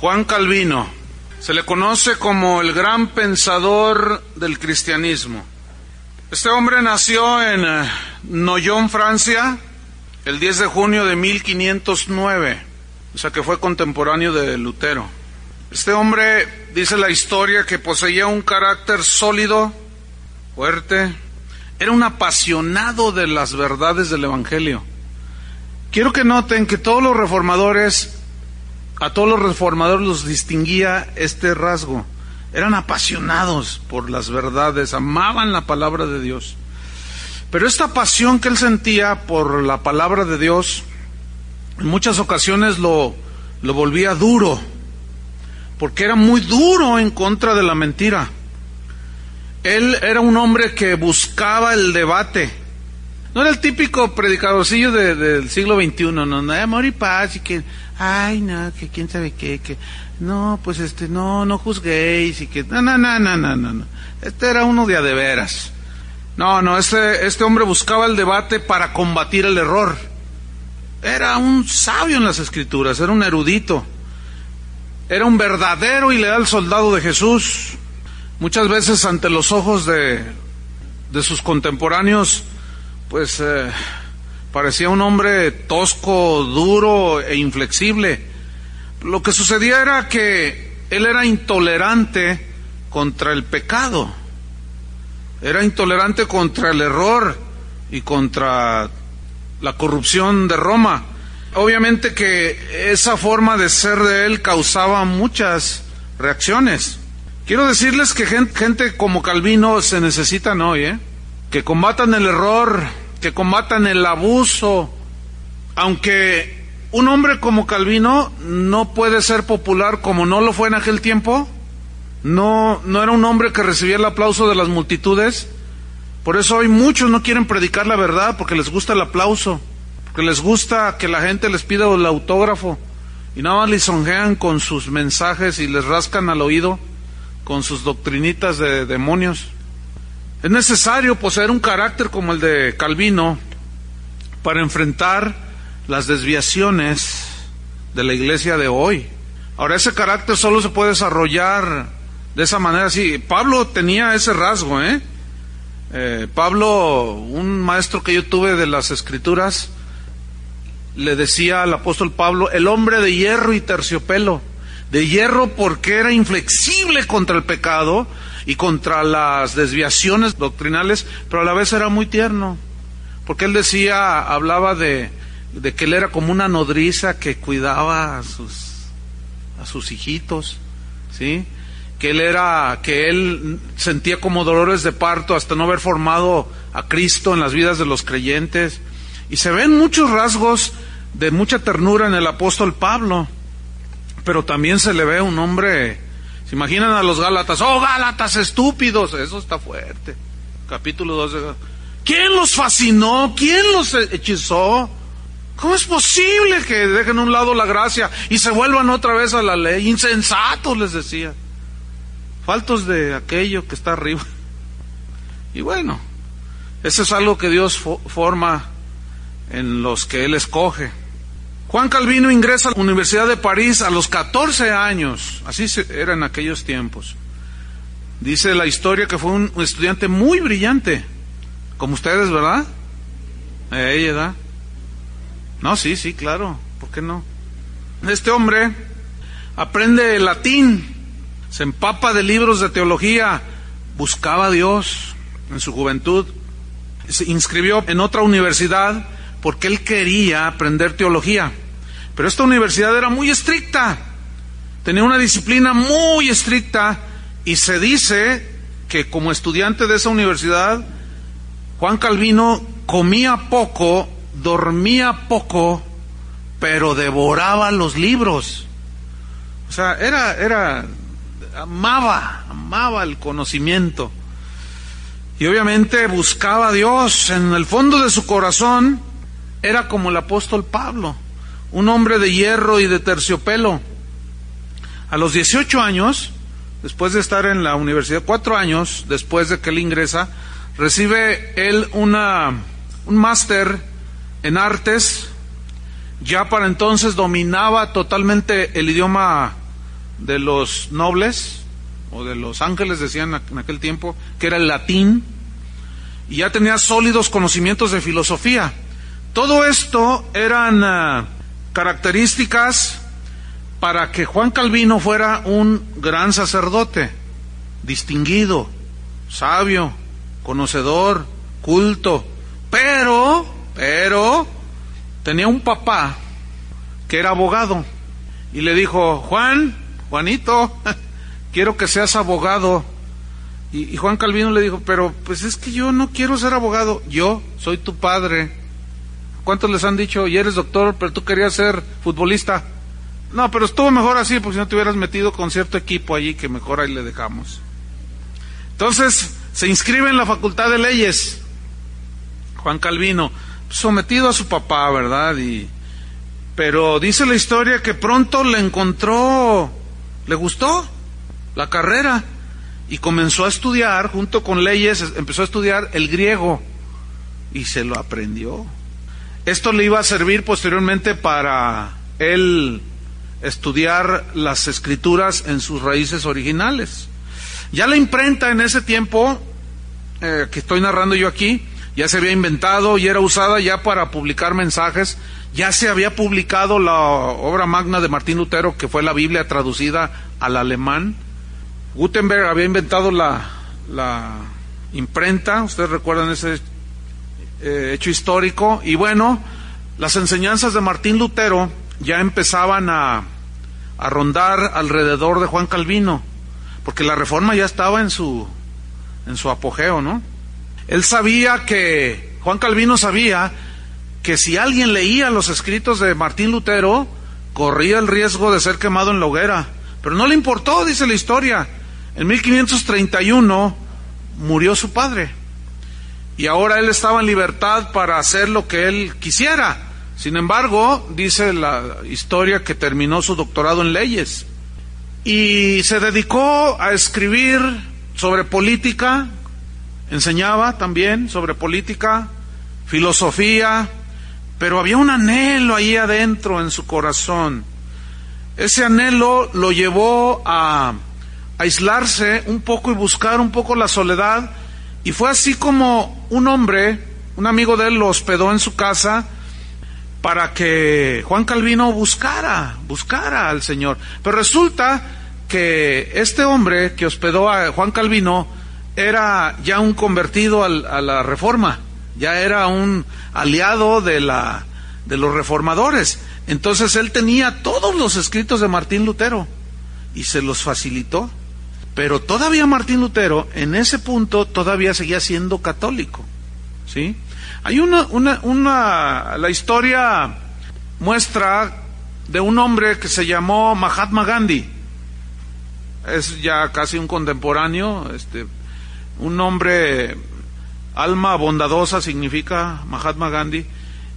Juan Calvino se le conoce como el gran pensador del cristianismo. Este hombre nació en eh, Noyon, Francia, el 10 de junio de 1509, o sea que fue contemporáneo de Lutero. Este hombre, dice la historia, que poseía un carácter sólido, fuerte, era un apasionado de las verdades del Evangelio. Quiero que noten que todos los reformadores a todos los reformadores los distinguía este rasgo. Eran apasionados por las verdades, amaban la palabra de Dios. Pero esta pasión que él sentía por la palabra de Dios, en muchas ocasiones lo, lo volvía duro, porque era muy duro en contra de la mentira. Él era un hombre que buscaba el debate. No era el típico predicadorcillo del siglo XXI, no, no, amor y paz, y que ay, no, que quién sabe qué, que no, pues este, no, no juzguéis y que, no, no, no, no, no, no, Este era uno de a de veras. No, no, este, este hombre buscaba el debate para combatir el error. Era un sabio en las escrituras, era un erudito. Era un verdadero y leal soldado de Jesús. Muchas veces ante los ojos de, de sus contemporáneos, pues eh, Parecía un hombre tosco, duro e inflexible. Lo que sucedía era que él era intolerante contra el pecado. Era intolerante contra el error y contra la corrupción de Roma. Obviamente que esa forma de ser de él causaba muchas reacciones. Quiero decirles que gente, como Calvino se necesitan hoy, ¿eh? Que combatan el error, que combatan el abuso, aunque un hombre como Calvino no puede ser popular como no lo fue en aquel tiempo, no, no era un hombre que recibía el aplauso de las multitudes, por eso hoy muchos no quieren predicar la verdad porque les gusta el aplauso, porque les gusta que la gente les pida el autógrafo y nada más lisonjean con sus mensajes y les rascan al oído con sus doctrinitas de demonios. Es necesario poseer un carácter como el de Calvino para enfrentar las desviaciones de la iglesia de hoy. Ahora, ese carácter solo se puede desarrollar de esa manera. Sí, Pablo tenía ese rasgo, ¿eh? ¿eh? Pablo, un maestro que yo tuve de las escrituras, le decía al apóstol Pablo, el hombre de hierro y terciopelo. De hierro porque era inflexible contra el pecado, y contra las desviaciones doctrinales, pero a la vez era muy tierno, porque él decía, hablaba de, que él era como una nodriza que cuidaba a sus, a sus hijitos, ¿sí? que él era, que él sentía como dolores de parto hasta no haber formado a Cristo en las vidas de los creyentes. Y se ven muchos rasgos de mucha ternura en el apóstol Pablo, pero también se le ve un hombre ¿Se imaginan a los Gálatas? ¡Oh, Gálatas estúpidos! Eso está fuerte. Capítulo 12. ¿Quién los fascinó? ¿Quién los hechizó? ¿Cómo es posible que dejen a un lado la gracia y se vuelvan otra vez a la ley? Insensatos, les decía. Faltos de aquello que está arriba. Y bueno, eso es algo que Dios forma en los que Él escoge. Juan Calvino ingresa a la Universidad de París a los 14 años, así era en aquellos tiempos. Dice la historia que fue un estudiante muy brillante, como ustedes, ¿verdad? Eh, ella, ¿verdad? No, sí, sí, claro, ¿por qué no? Este hombre aprende latín, se empapa de libros de teología, buscaba a Dios en su juventud, se inscribió en otra universidad porque él quería aprender teología. Pero esta universidad era muy estricta, tenía una disciplina muy estricta y se dice que como estudiante de esa universidad, Juan Calvino comía poco, dormía poco, pero devoraba los libros. O sea, era, era, amaba, amaba el conocimiento. Y obviamente buscaba a Dios en el fondo de su corazón era como el apóstol Pablo, un hombre de hierro y de terciopelo. A los 18 años, después de estar en la universidad, cuatro años después de que él ingresa, recibe él una, un máster en artes. Ya para entonces dominaba totalmente el idioma de los nobles, o de los ángeles decían en aquel tiempo, que era el latín, y ya tenía sólidos conocimientos de filosofía. Todo esto eran ah, características para que Juan Calvino fuera un gran sacerdote, distinguido, sabio, conocedor, culto, pero, pero, tenía un papá que era abogado y le dijo, Juan, Juanito, quiero que seas abogado. Y, Juan Calvino le dijo, pero pues es que yo no quiero ser abogado, yo soy tu padre. ¿Cuántos les han dicho, y eres doctor, pero tú querías ser futbolista? No, pero estuvo mejor así, porque si no te hubieras metido con cierto equipo allí, que mejor ahí le dejamos. Entonces, se inscribe en la Facultad de Leyes, Juan Calvino, sometido a su papá, ¿verdad? Y, pero dice la historia que pronto le encontró, le gustó la carrera y comenzó a estudiar, junto con leyes, empezó a estudiar el griego y se lo aprendió. Esto le iba a servir posteriormente para él estudiar las escrituras en sus raíces originales. Ya la imprenta en ese tiempo, eh, que estoy narrando yo aquí, ya se había inventado y era usada ya para publicar mensajes. Ya se había publicado la obra magna de Martín Lutero, que fue la Biblia traducida al alemán. Gutenberg había inventado la, la imprenta, ustedes recuerdan ese eh, hecho histórico, y bueno, las enseñanzas de Martín Lutero ya empezaban a, a rondar alrededor de Juan Calvino, porque la reforma ya estaba en su, en su apogeo, ¿no? Él sabía que, Juan Calvino sabía que si alguien leía los escritos de Martín Lutero, corría el riesgo de ser quemado en la hoguera. Pero no le importó, dice la historia. En 1531 murió su padre. Y ahora él estaba en libertad para hacer lo que él quisiera. Sin embargo, dice la historia que terminó su doctorado en leyes y se dedicó a escribir sobre política, enseñaba también sobre política, filosofía, pero había un anhelo ahí adentro en su corazón. Ese anhelo lo llevó a aislarse un poco y buscar un poco la soledad, y fue así como un hombre, un amigo de él, lo hospedó en su casa, para que Juan Calvino buscara, buscara al Señor. Pero resulta que este hombre que hospedó a Juan Calvino era ya un convertido a la reforma, ya era un aliado de, la, de los reformadores. Entonces él tenía todos los escritos de Martín Lutero y se los facilitó. Pero todavía Martín Lutero en ese punto todavía seguía siendo católico. ¿Sí? Hay una, una, una, la historia muestra de un hombre que se llamó Mahatma Gandhi. Es ya casi un contemporáneo, este, un hombre, alma bondadosa significa Mahatma Gandhi.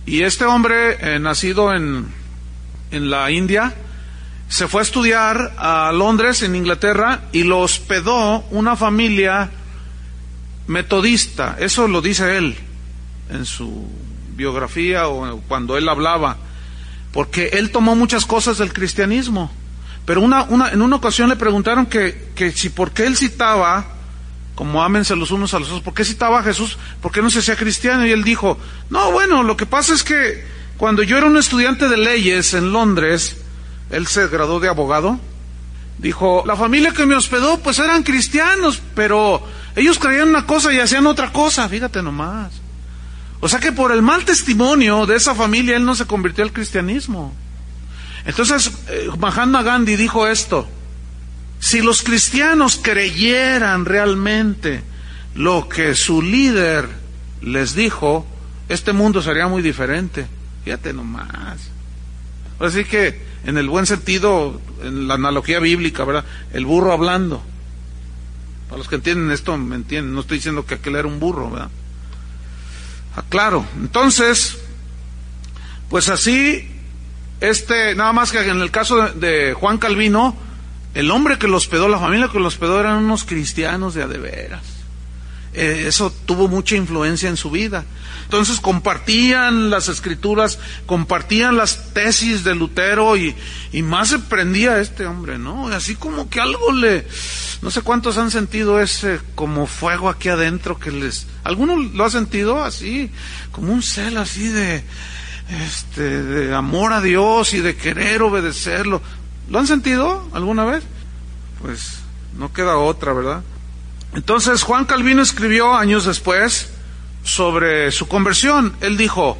Y este hombre, eh, nacido en, en la India, se fue a estudiar a Londres, en Inglaterra, y lo hospedó una familia metodista. Eso lo dice él en su biografía o cuando él hablaba, porque él tomó muchas cosas del cristianismo. Pero una, una, en una ocasión le preguntaron que, que si por qué él citaba, como ámense los unos a los otros, ¿por qué citaba a Jesús? ¿Por qué no se hacía cristiano? Y él dijo, no, bueno, lo que pasa es que cuando yo era un estudiante de leyes en Londres, él se graduó de abogado, dijo, la familia que me hospedó pues eran cristianos, pero ellos creían una cosa y hacían otra cosa, fíjate nomás. O sea que por el mal testimonio de esa familia él no se convirtió al cristianismo. Entonces, eh, Mahatma Gandhi dijo esto, si los cristianos creyeran realmente lo que su líder les dijo, este mundo sería muy diferente. Fíjate nomás. Así que, en el buen sentido, en la analogía bíblica, ¿verdad? El burro hablando. Para los que entienden esto, me entienden. No estoy diciendo que aquel era un burro, ¿verdad? Ah, claro, entonces, pues así, este, nada más que en el caso de, Juan Calvino, el hombre que los hospedó, la familia que los hospedó eran unos cristianos de adeveras. Eh, eso tuvo mucha influencia en su vida. Entonces compartían las escrituras, compartían las tesis de Lutero y, y más se prendía este hombre, ¿no? Así como que algo le, no sé cuántos han sentido ese como fuego aquí adentro que les, ¿alguno lo ha sentido así? Como un cel así de, este, de amor a Dios y de querer obedecerlo. ¿Lo han sentido alguna vez? Pues no queda otra, ¿verdad? Entonces Juan Calvino escribió años después sobre su conversión. Él dijo,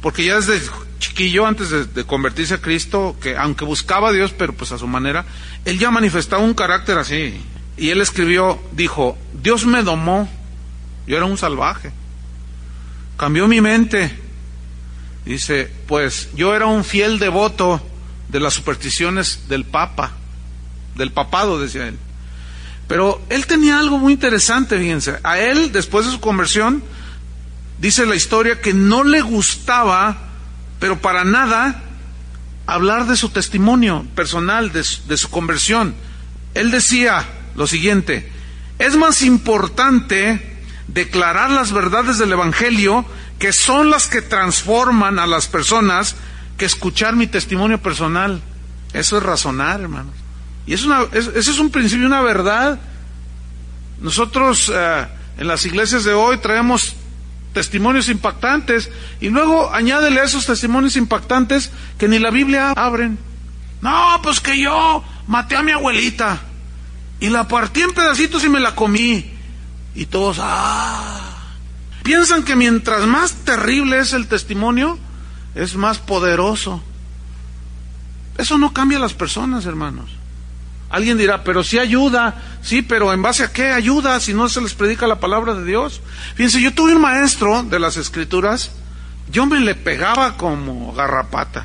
porque ya desde chiquillo, antes de, convertirse a Cristo, que aunque buscaba a Dios, pero pues a su manera, él ya manifestaba un carácter así. Y él escribió, dijo, Dios me domó, yo era un salvaje, cambió mi mente. Dice, pues yo era un fiel devoto de las supersticiones del Papa, del papado, decía él. Pero él tenía algo muy interesante, fíjense. A él, después de su conversión, dice la historia que no le gustaba, pero para nada, hablar de su testimonio personal, de su, conversión. Él decía lo siguiente, es más importante declarar las verdades del Evangelio, que son las que transforman a las personas, que escuchar mi testimonio personal. Eso es razonar, hermanos. Y es una, ese es un principio, una verdad. Nosotros eh, en las iglesias de hoy traemos testimonios impactantes y luego añádele a esos testimonios impactantes que ni la Biblia abren. No, pues que yo maté a mi abuelita y la partí en pedacitos y me la comí. Y todos, ah. Piensan que mientras más terrible es el testimonio, es más poderoso. Eso no cambia a las personas, hermanos. Alguien dirá, pero si ayuda, sí, pero ¿en base a qué ayuda si no se les predica la palabra de Dios? Fíjense, yo tuve un maestro de las escrituras, yo me le pegaba como garrapata.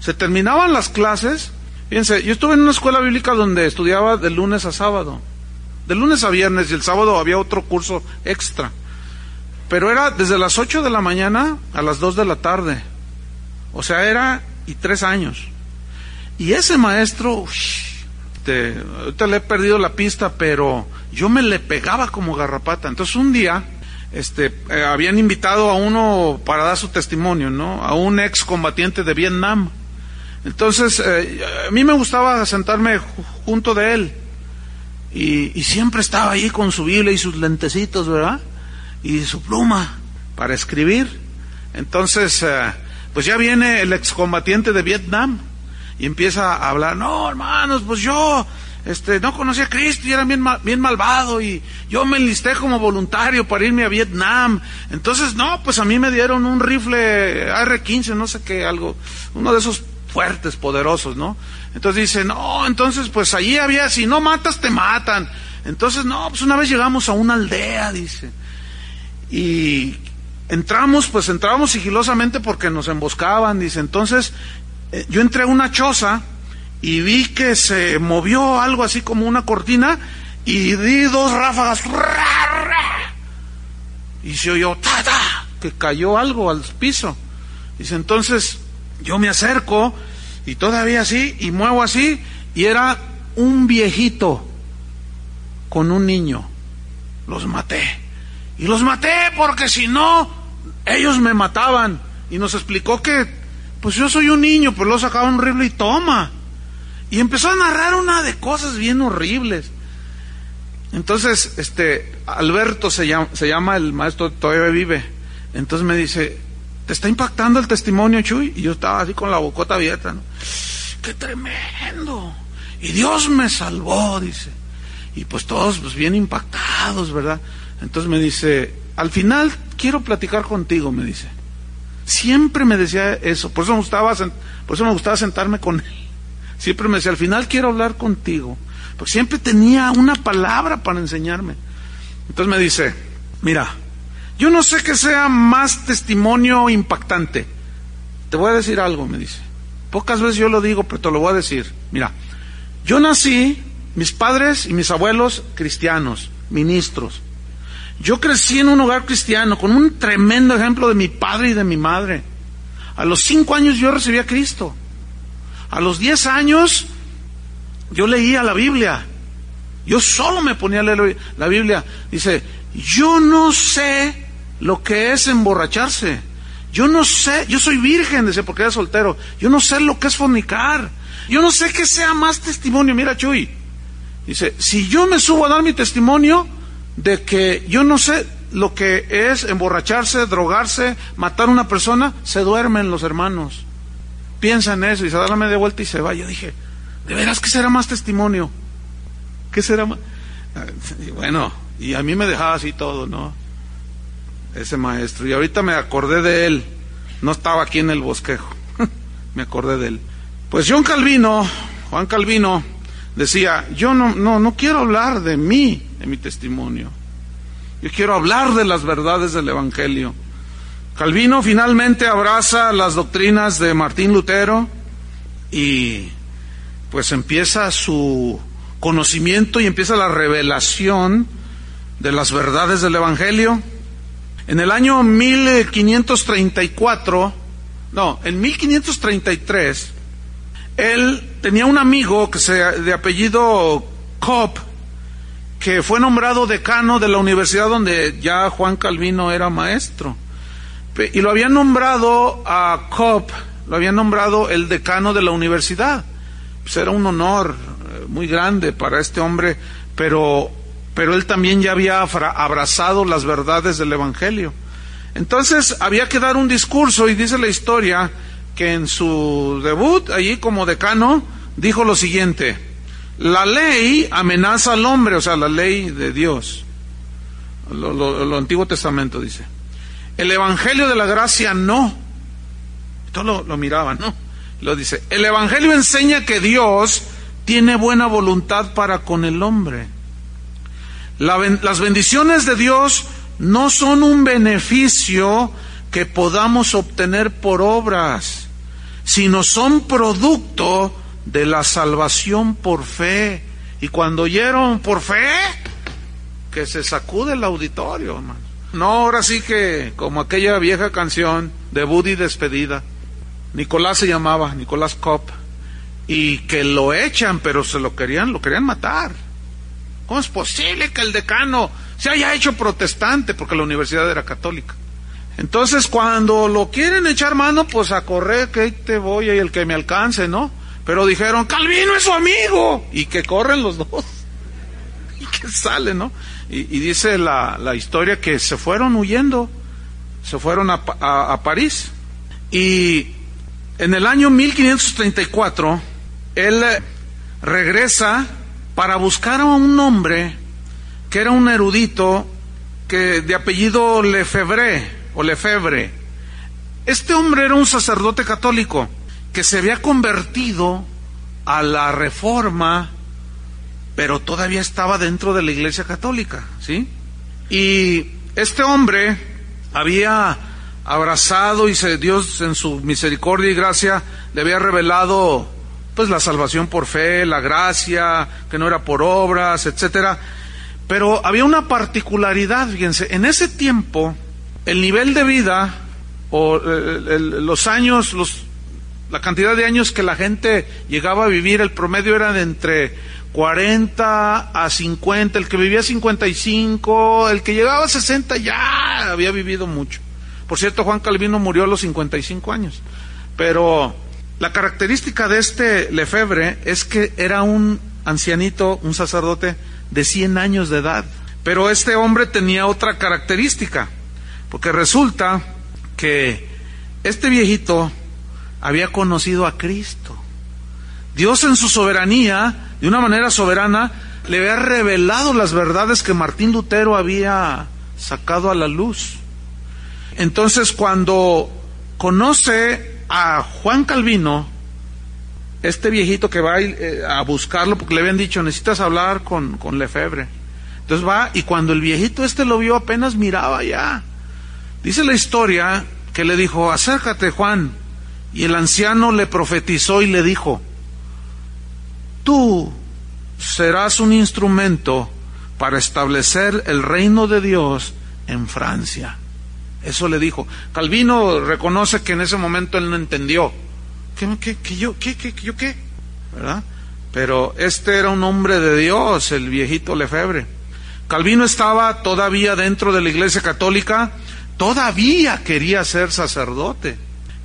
Se terminaban las clases, fíjense, yo estuve en una escuela bíblica donde estudiaba de lunes a sábado, de lunes a viernes y el sábado había otro curso extra. Pero era desde las 8 de la mañana a las 2 de la tarde. O sea, era y tres años. Y ese maestro, este, ahorita le he perdido la pista, pero yo me le pegaba como garrapata. Entonces un día, este, eh, habían invitado a uno para dar su testimonio, ¿no? A un ex combatiente de Vietnam. Entonces, eh, a mí me gustaba sentarme junto de él. Y, siempre estaba ahí con su Biblia y sus lentecitos, ¿verdad? Y su pluma para escribir. Entonces, eh, pues ya viene el excombatiente de Vietnam y empieza a hablar, no, hermanos, pues yo este, no conocía a Cristo y era bien, bien malvado y yo me enlisté como voluntario para irme a Vietnam. Entonces, no, pues a mí me dieron un rifle AR-15, no sé qué, algo, uno de esos fuertes, poderosos, ¿no? Entonces dice, no, entonces pues allí había, si no matas, te matan. Entonces, no, pues una vez llegamos a una aldea, dice. Y entramos, pues entramos sigilosamente porque nos emboscaban, dice. Entonces yo entré a una choza y vi que se movió algo así como una cortina y di dos ráfagas y se oyó ta, que cayó algo al piso. Dice, entonces yo me acerco y todavía así y muevo así y era un viejito con un niño. Los maté. Y los maté porque si no, ellos me mataban. Y nos explicó que pues yo soy un niño, pues lo sacaba un rifle y toma. Y empezó a narrar una de cosas bien horribles. Entonces, este, Alberto se llama, se llama el maestro, todavía vive. Entonces me dice, ¿te está impactando el testimonio, Chuy? Y yo estaba así con la bocota abierta, ¿no? ¡Qué tremendo! Y Dios me salvó, dice. Y pues todos, pues bien impactados, ¿verdad? Entonces me dice, al final quiero platicar contigo, me dice. Siempre me decía eso, por eso me gustaba, por eso me gustaba sentarme con él. Siempre me decía, al final quiero hablar contigo, porque siempre tenía una palabra para enseñarme. Entonces me dice, mira, yo no sé que sea más testimonio impactante. Te voy a decir algo, me dice. Pocas veces yo lo digo, pero te lo voy a decir. Mira, yo nací, mis padres y mis abuelos cristianos, ministros. Yo crecí en un hogar cristiano con un tremendo ejemplo de mi padre y de mi madre. A los cinco años yo recibí a Cristo. A los diez años yo leía la Biblia. Yo solo me ponía a leer la Biblia. Dice, yo no sé lo que es emborracharse. Yo no sé, yo soy virgen, decía, porque era soltero. Yo no sé lo que es fornicar. Yo no sé que sea más testimonio. Mira, Chuy. Dice, si yo me subo a dar mi testimonio de que yo no sé lo que es emborracharse, drogarse, matar a una persona, se duermen los hermanos. Piensa en eso y se da la media vuelta y se va. Yo dije, ¿de veras qué será más testimonio? ¿Qué será más? Bueno, y a mí me dejaba así todo, ¿no? Ese maestro. Y ahorita me acordé de él. No estaba aquí en el bosquejo. me acordé de él. Pues John Calvino, Juan Calvino, decía, yo no, no, no quiero hablar de mí, de mi testimonio. Yo quiero hablar de las verdades del Evangelio. Calvino finalmente abraza las doctrinas de Martín Lutero y pues empieza su conocimiento y empieza la revelación de las verdades del Evangelio. En el año 1534, no, en 1533, él tenía un amigo que se, de apellido Cobb, que fue nombrado decano de la universidad donde ya Juan Calvino era maestro. Y lo había nombrado a Cobb, lo había nombrado el decano de la universidad. Pues era un honor eh, muy grande para este hombre, pero, pero él también ya había abrazado las verdades del Evangelio. Entonces había que dar un discurso y dice la historia que en su debut allí como decano dijo lo siguiente, la ley amenaza al hombre, o sea, la ley de Dios, lo, Antiguo Testamento dice, el Evangelio de la Gracia no, todo lo, lo miraban, ¿no? Lo dice, el Evangelio enseña que Dios tiene buena voluntad para con el hombre. las bendiciones de Dios no son un beneficio que podamos obtener por obras, sino son producto de la salvación por fe. Y cuando oyeron por fe, que se sacude el auditorio, hermano. No, ahora sí que, como aquella vieja canción de Buddy despedida, Nicolás se llamaba, Nicolás Kopp, y que lo echan, pero se lo querían, lo querían matar. ¿Cómo es posible que el decano se haya hecho protestante? Porque la universidad era católica. Entonces, cuando lo quieren echar mano, pues a correr, que te voy y el que me alcance, ¿no? Pero dijeron, Calvino es su amigo, y que corren los dos, y que salen, ¿no? Y, dice la, la, historia que se fueron huyendo, se fueron a, a París, y en el año 1534, él regresa para buscar a un hombre que era un erudito que de apellido Lefebvre, o Lefebvre. Este hombre era un sacerdote católico que se había convertido a la reforma, pero todavía estaba dentro de la iglesia católica, ¿sí? Y este hombre había abrazado y se, Dios en su misericordia y gracia le había revelado pues la salvación por fe, la gracia, que no era por obras, etcétera. Pero había una particularidad, fíjense, en ese tiempo el nivel de vida o eh, los años, los, la cantidad de años que la gente llegaba a vivir, el promedio era de entre 40 a 50, el que vivía 55, el que llegaba a 60 ya había vivido mucho. Por cierto, Juan Calvino murió a los 55 años. Pero la característica de este Lefebvre es que era un ancianito, un sacerdote de 100 años de edad. Pero este hombre tenía otra característica. Porque resulta que este viejito había conocido a Cristo. Dios en su soberanía, de una manera soberana, le había revelado las verdades que Martín Lutero había sacado a la luz. Entonces cuando conoce a Juan Calvino, este viejito que va eh, a buscarlo porque le habían dicho necesitas hablar con, con Lefebvre. Entonces va y cuando el viejito este lo vio apenas miraba ya. Dice la historia que le dijo, acércate Juan. Y el anciano le profetizó y le dijo, tú serás un instrumento para establecer el reino de Dios en Francia. Eso le dijo. Calvino reconoce que en ese momento él no entendió. ¿Qué, qué, yo, qué, qué, yo qué? ¿Verdad? Pero este era un hombre de Dios, el viejito Lefebvre. Calvino estaba todavía dentro de la Iglesia Católica, todavía quería ser sacerdote.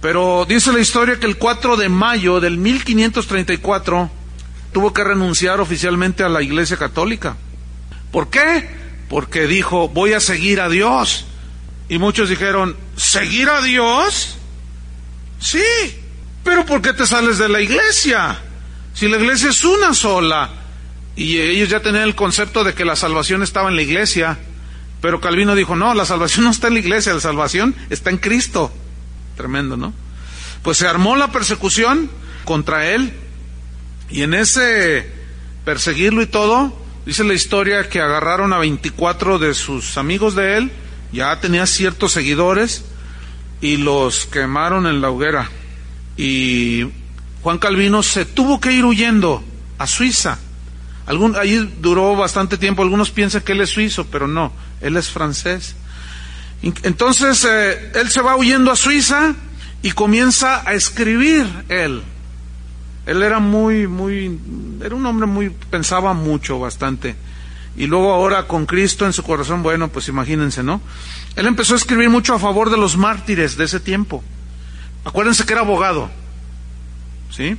Pero dice la historia que el 4 de mayo del 1534 tuvo que renunciar oficialmente a la Iglesia Católica. ¿Por qué? Porque dijo, voy a seguir a Dios. Y muchos dijeron, ¿seguir a Dios? Sí, pero ¿por qué te sales de la iglesia? Si la iglesia es una sola. Y ellos ya tenían el concepto de que la salvación estaba en la iglesia. Pero Calvino dijo, no, la salvación no está en la iglesia, la salvación está en Cristo. Tremendo, ¿no? Pues se armó la persecución contra él y en ese perseguirlo y todo, dice la historia que agarraron a 24 de sus amigos de él, ya tenía ciertos seguidores y los quemaron en la hoguera. Y Juan Calvino se tuvo que ir huyendo a Suiza. Ahí duró bastante tiempo. Algunos piensan que él es suizo, pero no, él es francés. Entonces, eh, él se va huyendo a Suiza y comienza a escribir él. Él era muy, muy, era un hombre muy, pensaba mucho, bastante. Y luego ahora con Cristo en su corazón, bueno, pues imagínense, ¿no? Él empezó a escribir mucho a favor de los mártires de ese tiempo. Acuérdense que era abogado, ¿sí?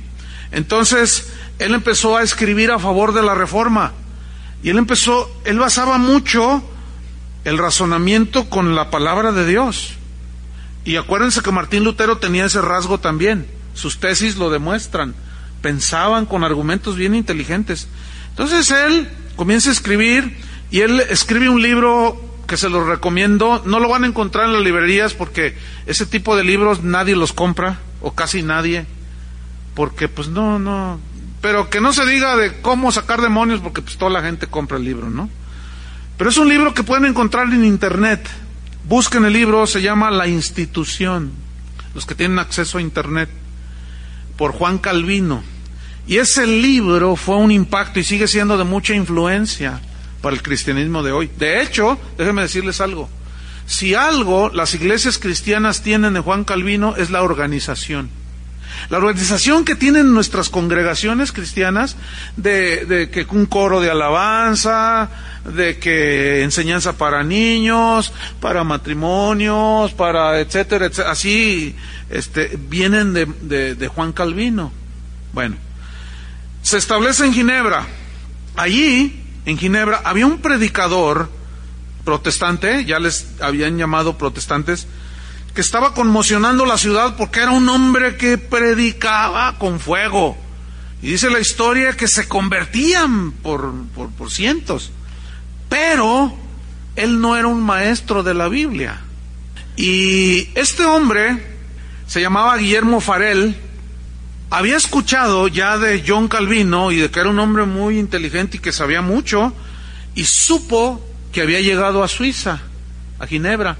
Entonces, él empezó a escribir a favor de la reforma. Y él empezó, él basaba mucho el razonamiento con la palabra de Dios. Y acuérdense que Martín Lutero tenía ese rasgo también. Sus tesis lo demuestran. Pensaban con argumentos bien inteligentes. Entonces él comienza a escribir y él escribe un libro que se lo recomiendo. No lo van a encontrar en las librerías porque ese tipo de libros nadie los compra o casi nadie. Porque pues no, no. Pero que no se diga de cómo sacar demonios porque pues toda la gente compra el libro, ¿no? Pero es un libro que pueden encontrar en internet. Busquen el libro, se llama La institución, los que tienen acceso a internet, por Juan Calvino. Y ese libro fue un impacto y sigue siendo de mucha influencia para el cristianismo de hoy. De hecho, déjenme decirles algo. Si algo las iglesias cristianas tienen de Juan Calvino es la organización. La organización que tienen nuestras congregaciones cristianas de, que un coro de alabanza, de que enseñanza para niños, para matrimonios, para etcétera, etcétera así este, vienen de, de Juan Calvino. Bueno, se establece en Ginebra. Allí, en Ginebra, había un predicador protestante, ya les habían llamado protestantes, que estaba conmocionando la ciudad porque era un hombre que predicaba con fuego. Y dice la historia que se convertían por, por, cientos. Pero él no era un maestro de la Biblia. Y este hombre se llamaba Guillermo Farel. Había escuchado ya de John Calvino y de que era un hombre muy inteligente y que sabía mucho. Y supo que había llegado a Suiza, a Ginebra.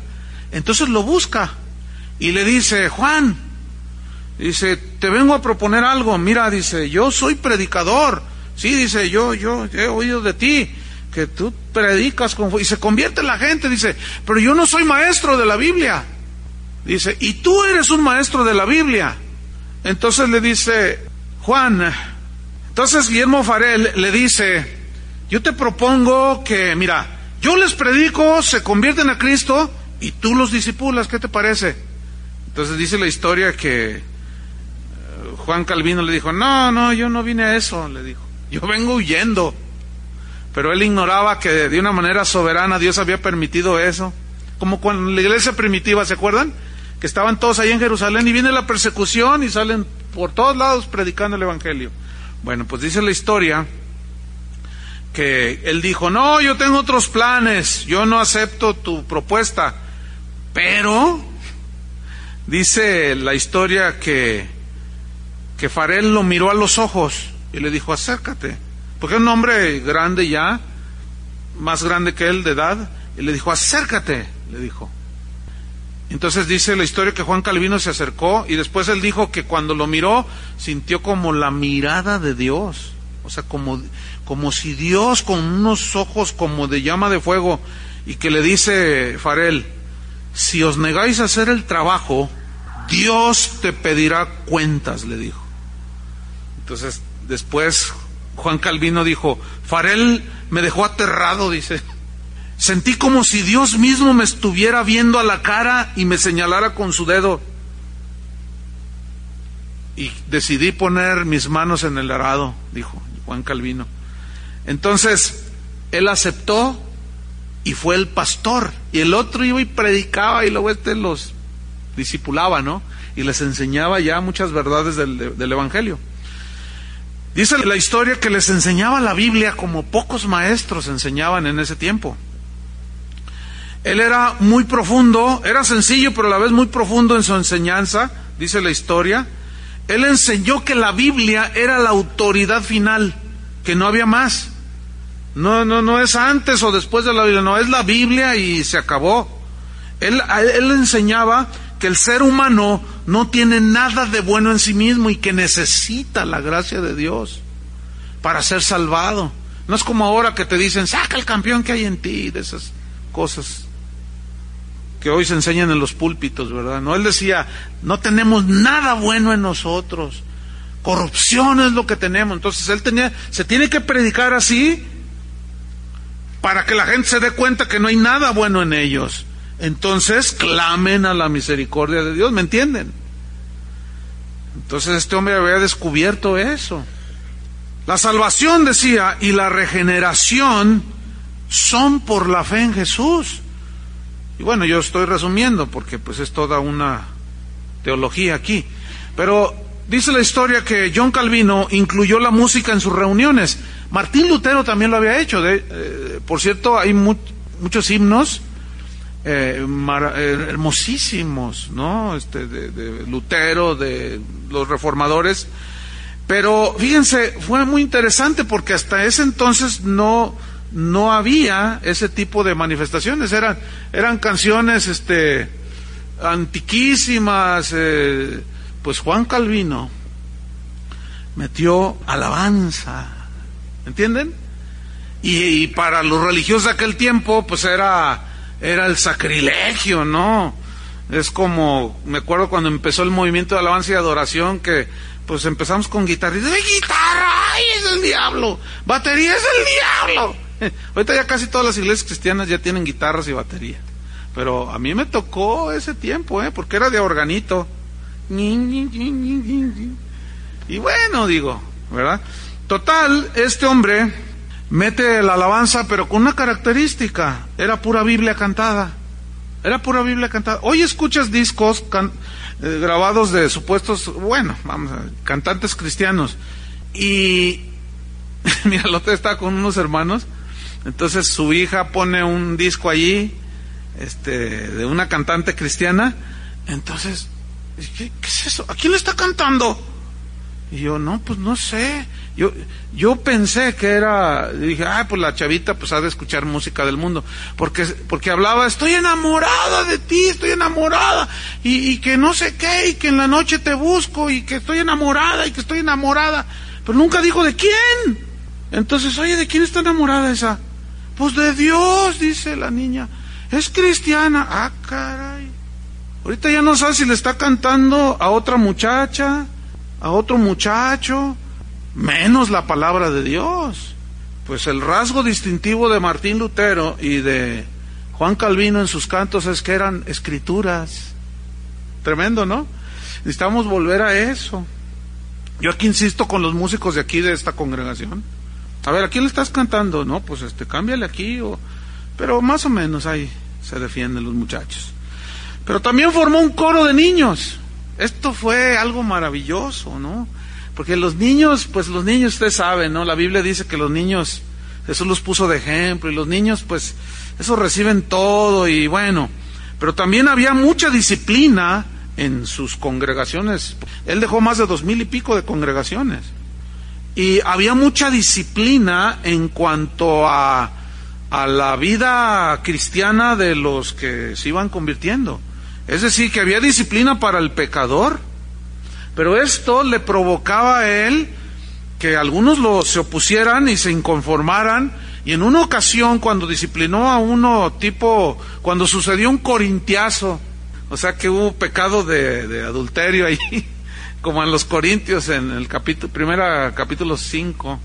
Entonces lo busca y le dice, Juan, dice, te vengo a proponer algo, mira, dice, yo soy predicador, sí, dice, yo, yo he oído de ti, que tú predicas con... y se convierte la gente, dice, pero yo no soy maestro de la Biblia, dice, y tú eres un maestro de la Biblia. Entonces le dice, Juan, entonces Guillermo Farel le dice, yo te propongo que, mira, yo les predico, se convierten a Cristo y tú los disipulas, ¿qué te parece? Entonces dice la historia que eh, Juan Calvino le dijo, no, no, yo no vine a eso, le dijo, yo vengo huyendo. Pero él ignoraba que de una manera soberana Dios había permitido eso. Como cuando la iglesia primitiva, ¿se acuerdan? Que estaban todos ahí en Jerusalén y viene la persecución y salen por todos lados predicando el Evangelio. Bueno, pues dice la historia que él dijo, no, yo tengo otros planes, yo no acepto tu propuesta, pero Dice la historia que, que Farel lo miró a los ojos y le dijo, acércate, porque es un hombre grande ya, más grande que él de edad, y le dijo, acércate, le dijo. Entonces dice la historia que Juan Calvino se acercó y después él dijo que cuando lo miró sintió como la mirada de Dios, o sea, como, como si Dios con unos ojos como de llama de fuego y que le dice Farel, si os negáis a hacer el trabajo, Dios te pedirá cuentas, le dijo. Entonces, después Juan Calvino dijo, Farel me dejó aterrado, dice. Sentí como si Dios mismo me estuviera viendo a la cara y me señalara con su dedo. Y decidí poner mis manos en el arado, dijo Juan Calvino. Entonces, él aceptó y fue el pastor. Y el otro iba y predicaba y luego este los discipulaba, ¿no? Y les enseñaba ya muchas verdades del, del Evangelio. Dice la historia que les enseñaba la Biblia como pocos maestros enseñaban en ese tiempo. Él era muy profundo, era sencillo, pero a la vez muy profundo en su enseñanza, dice la historia. Él enseñó que la Biblia era la autoridad final, que no había más. No, no, no es antes o después de la Biblia, no, es la Biblia y se acabó. Él, él enseñaba que el ser humano no tiene nada de bueno en sí mismo y que necesita la gracia de Dios para ser salvado. No es como ahora que te dicen, saca el campeón que hay en ti, de esas cosas que hoy se enseñan en los púlpitos, ¿verdad? No, él decía, no tenemos nada bueno en nosotros, corrupción es lo que tenemos. Entonces él tenía, se tiene que predicar así para que la gente se dé cuenta que no hay nada bueno en ellos. Entonces clamen a la misericordia de Dios, ¿me entienden? Entonces este hombre había descubierto eso. La salvación, decía, y la regeneración son por la fe en Jesús. Y bueno, yo estoy resumiendo porque pues es toda una teología aquí. Pero dice la historia que John Calvino incluyó la música en sus reuniones. Martín Lutero también lo había hecho. Eh, por cierto, hay muchos himnos eh, eh, hermosísimos, ¿no? Este, de, de Lutero, de los reformadores. Pero fíjense, fue muy interesante porque hasta ese entonces no no había ese tipo de manifestaciones, eran, eran canciones este, antiquísimas, eh, pues Juan Calvino metió alabanza, ¿entienden? Y, para los religiosos de aquel tiempo, pues era, era el sacrilegio, ¿no? Es como, me acuerdo cuando empezó el movimiento de alabanza y adoración, que pues empezamos con guitarra, y guitarra, ¡ay, es el diablo! Batería es el diablo Ahorita ya casi todas las iglesias cristianas ya tienen guitarras y batería. Pero a mí me tocó ese tiempo, ¿eh? Porque era de organito. Y bueno, digo, ¿verdad? Total, este hombre mete la alabanza, pero con una característica. Era pura Biblia cantada. Era pura Biblia cantada. Hoy escuchas discos eh, grabados de supuestos, bueno, vamos cantantes cristianos. Y, mira, el estaba con unos hermanos entonces su hija pone un disco allí, este, de una cantante cristiana. Entonces, ¿qué, es eso? ¿A quién le está cantando? Y yo, no, pues no sé. Yo, yo pensé que era, dije, ah, pues la chavita pues ha de escuchar música del mundo. Porque, porque hablaba, estoy enamorada de ti, estoy enamorada. Y, y que no sé qué, y que en la noche te busco, y que estoy enamorada, y que estoy enamorada. Pero nunca dijo de quién. Entonces, oye, ¿de quién está enamorada esa? Pues de Dios, dice la niña. Es cristiana. Ah, caray. Ahorita ya no sabe si le está cantando a otra muchacha, a otro muchacho, menos la palabra de Dios. Pues el rasgo distintivo de Martín Lutero y de Juan Calvino en sus cantos es que eran escrituras. Tremendo, ¿no? Necesitamos volver a eso. Yo aquí insisto con los músicos de aquí de esta congregación. A ver, ¿a quién le estás cantando? No, pues este, cámbiale aquí, o... pero más o menos ahí se defienden los muchachos. Pero también formó un coro de niños. Esto fue algo maravilloso, ¿no? Porque los niños, pues los niños, usted sabe, ¿no? La Biblia dice que los niños, Jesús los puso de ejemplo, y los niños, pues, eso reciben todo, y bueno, pero también había mucha disciplina en sus congregaciones. Él dejó más de dos mil y pico de congregaciones. Y había mucha disciplina en cuanto a, a la vida cristiana de los que se iban convirtiendo. Es decir, que había disciplina para el pecador. Pero esto le provocaba a él que algunos lo, se opusieran y se inconformaran. Y en una ocasión, cuando disciplinó a uno tipo, cuando sucedió un corintiazo, o sea que hubo pecado de, de adulterio ahí, como en los Corintios en el capítulo, primera capítulo 5,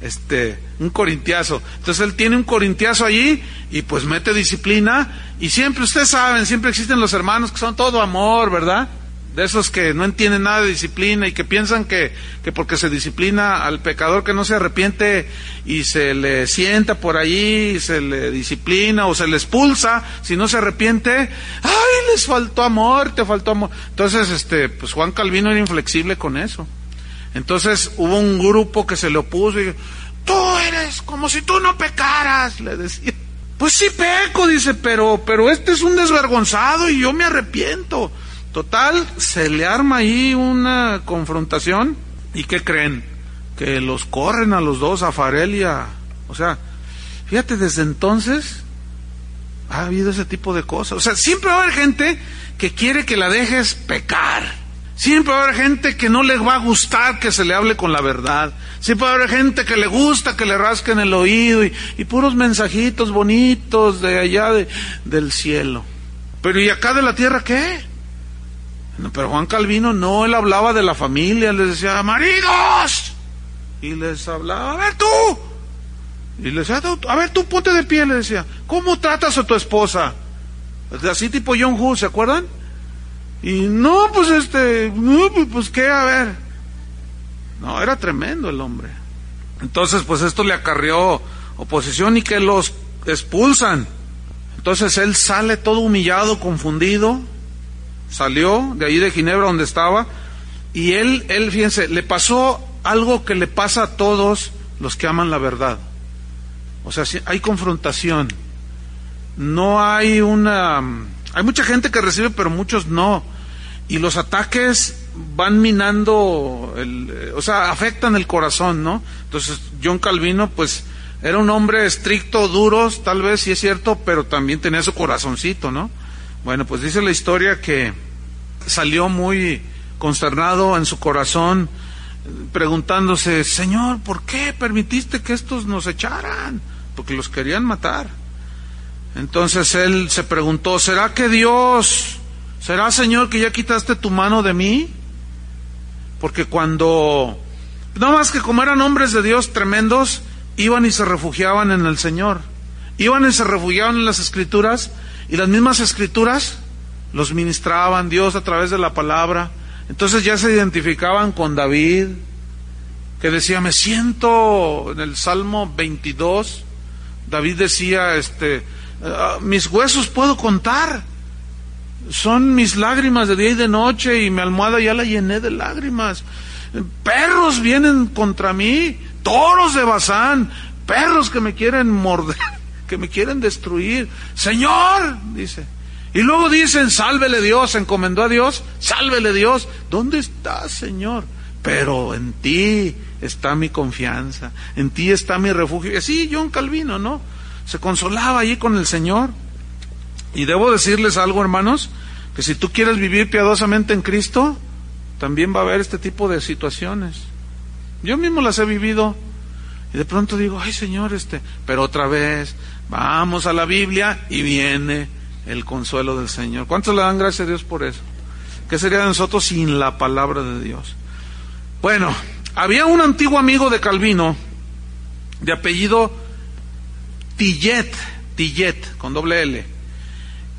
este, un corintiazo. Entonces él tiene un corintiazo allí y pues mete disciplina y siempre, ustedes saben, siempre existen los hermanos que son todo amor, ¿verdad? De esos que no entienden nada de disciplina y que piensan que, que porque se disciplina al pecador que no se arrepiente y se le sienta por allí, se le disciplina o se le expulsa, si no se arrepiente, ay, les faltó amor, te faltó amor. Entonces, este, pues Juan Calvino era inflexible con eso. Entonces hubo un grupo que se le opuso y tú eres como si tú no pecaras, le decía. Pues sí peco, dice, pero, pero este es un desvergonzado y yo me arrepiento. Total, se le arma ahí una confrontación y ¿qué creen? Que los corren a los dos, a Farelia. O sea, fíjate, desde entonces ha habido ese tipo de cosas. O sea, siempre va a haber gente que quiere que la dejes pecar. Siempre va a haber gente que no le va a gustar que se le hable con la verdad. Siempre va a haber gente que le gusta que le rasquen el oído y, puros mensajitos bonitos de allá de, del cielo. Pero ¿y acá de la tierra qué? Pero Juan Calvino no, él hablaba de la familia, les decía, maridos. Y les hablaba, a ver tú. Y les decía, a ver tú ponte de pie, le decía, ¿cómo tratas a tu esposa? Así tipo John Hu, ¿se acuerdan? Y no, pues este, no, pues, pues qué, a ver. No, era tremendo el hombre. Entonces, pues esto le acarrió oposición y que los expulsan. Entonces él sale todo humillado, confundido, salió de ahí de Ginebra donde estaba, y él, él, fíjense, le pasó algo que le pasa a todos los que aman la verdad. O sea, hay confrontación. No hay una... Hay mucha gente que recibe, pero muchos no y los ataques van minando, el, o sea, afectan el corazón, ¿no? Entonces, John Calvino, pues, era un hombre estricto, duro, tal vez, sí es cierto, pero también tenía su corazoncito, ¿no? Bueno, pues dice la historia que salió muy consternado en su corazón, preguntándose, Señor, ¿por qué permitiste que estos nos echaran? Porque los querían matar. Entonces él se preguntó, ¿será que Dios ¿Será, Señor, que ya quitaste tu mano de mí? Porque cuando, no más que como eran hombres de Dios tremendos, iban y se refugiaban en el Señor. Iban y se refugiaban en las escrituras y las mismas escrituras los ministraban Dios a través de la palabra. Entonces ya se identificaban con David, que decía, me siento en el Salmo 22, David decía, este, ah, mis huesos puedo contar son mis lágrimas de día y de noche y mi almohada ya la llené de lágrimas. Perros vienen contra mí, toros de Bazán, perros que me quieren morder, que me quieren destruir. Señor, dice. Y luego dicen, sálvele Dios, encomendó a Dios, sálvele Dios. ¿Dónde estás, Señor? Pero en ti está mi confianza, en ti está mi refugio. Y así John Calvino, ¿no? Se consolaba allí con el Señor. Y debo decirles algo, hermanos, que si tú quieres vivir piadosamente en Cristo, también va a haber este tipo de situaciones. Yo mismo las he vivido y de pronto digo, ay Señor, este, pero otra vez, vamos a la Biblia y viene el consuelo del Señor. ¿Cuántos le dan gracias a Dios por eso? ¿Qué sería de nosotros sin la palabra de Dios? Bueno, había un antiguo amigo de Calvino, de apellido Tillet, Tillet, con doble L.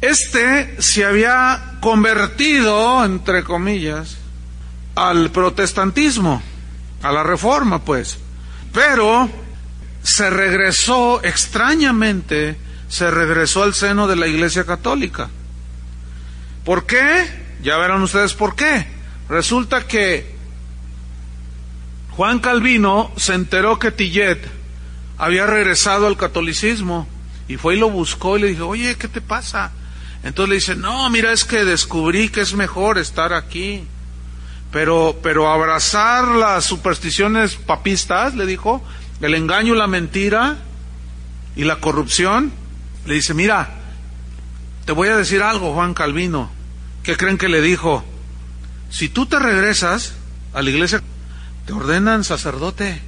Este se había convertido, entre comillas, al protestantismo, a la reforma, pues. Pero se regresó, extrañamente, se regresó al seno de la Iglesia Católica. ¿Por qué? Ya verán ustedes por qué. Resulta que Juan Calvino se enteró que Tillet había regresado al catolicismo y fue y lo buscó y le dijo, oye, ¿qué te pasa? Entonces le dice, no, mira, es que descubrí que es mejor estar aquí. Pero, pero abrazar las supersticiones papistas, le dijo, el engaño, la mentira y la corrupción, le dice, mira, te voy a decir algo, Juan Calvino. ¿Qué creen que le dijo? Si tú te regresas a la iglesia, te ordenan sacerdote.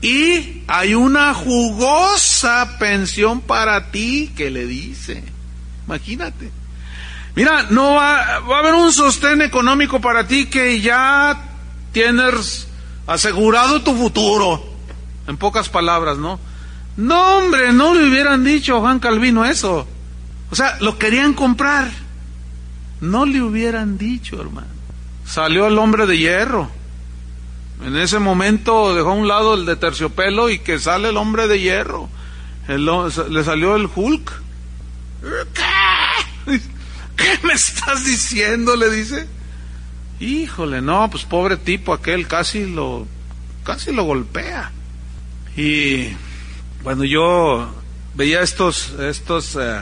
Y hay una jugosa pensión para ti que le dice. Imagínate. Mira, no va, va a haber un sostén económico para ti que ya tienes asegurado tu futuro. En pocas palabras, ¿no? No, hombre, no le hubieran dicho a Juan Calvino eso. O sea, lo querían comprar. No le hubieran dicho, hermano. Salió el hombre de hierro. En ese momento dejó a un lado el de terciopelo y que sale el hombre de hierro. le salió el Hulk. ¿Qué? ¿Qué me estás diciendo? Le dice. Híjole, no, pues pobre tipo aquel casi lo, casi lo golpea. Y cuando yo veía estos, estos eh,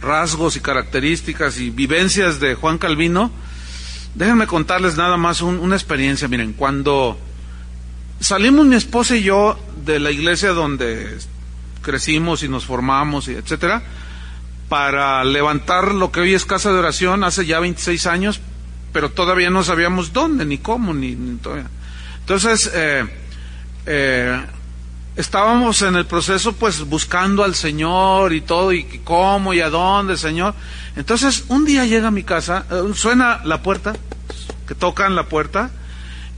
rasgos y características y vivencias de Juan Calvino, déjenme contarles nada más una experiencia. Miren, cuando salimos mi esposa y yo de la iglesia donde crecimos y nos formamos y etcétera, para levantar lo que hoy es casa de oración hace ya 26 años, pero todavía no sabíamos dónde, ni cómo, ni, todavía. Entonces, eh, eh, estábamos en el proceso pues buscando al Señor y todo, y cómo y a dónde, Señor. Entonces, un día llega a mi casa, eh, suena la puerta, que tocan la puerta,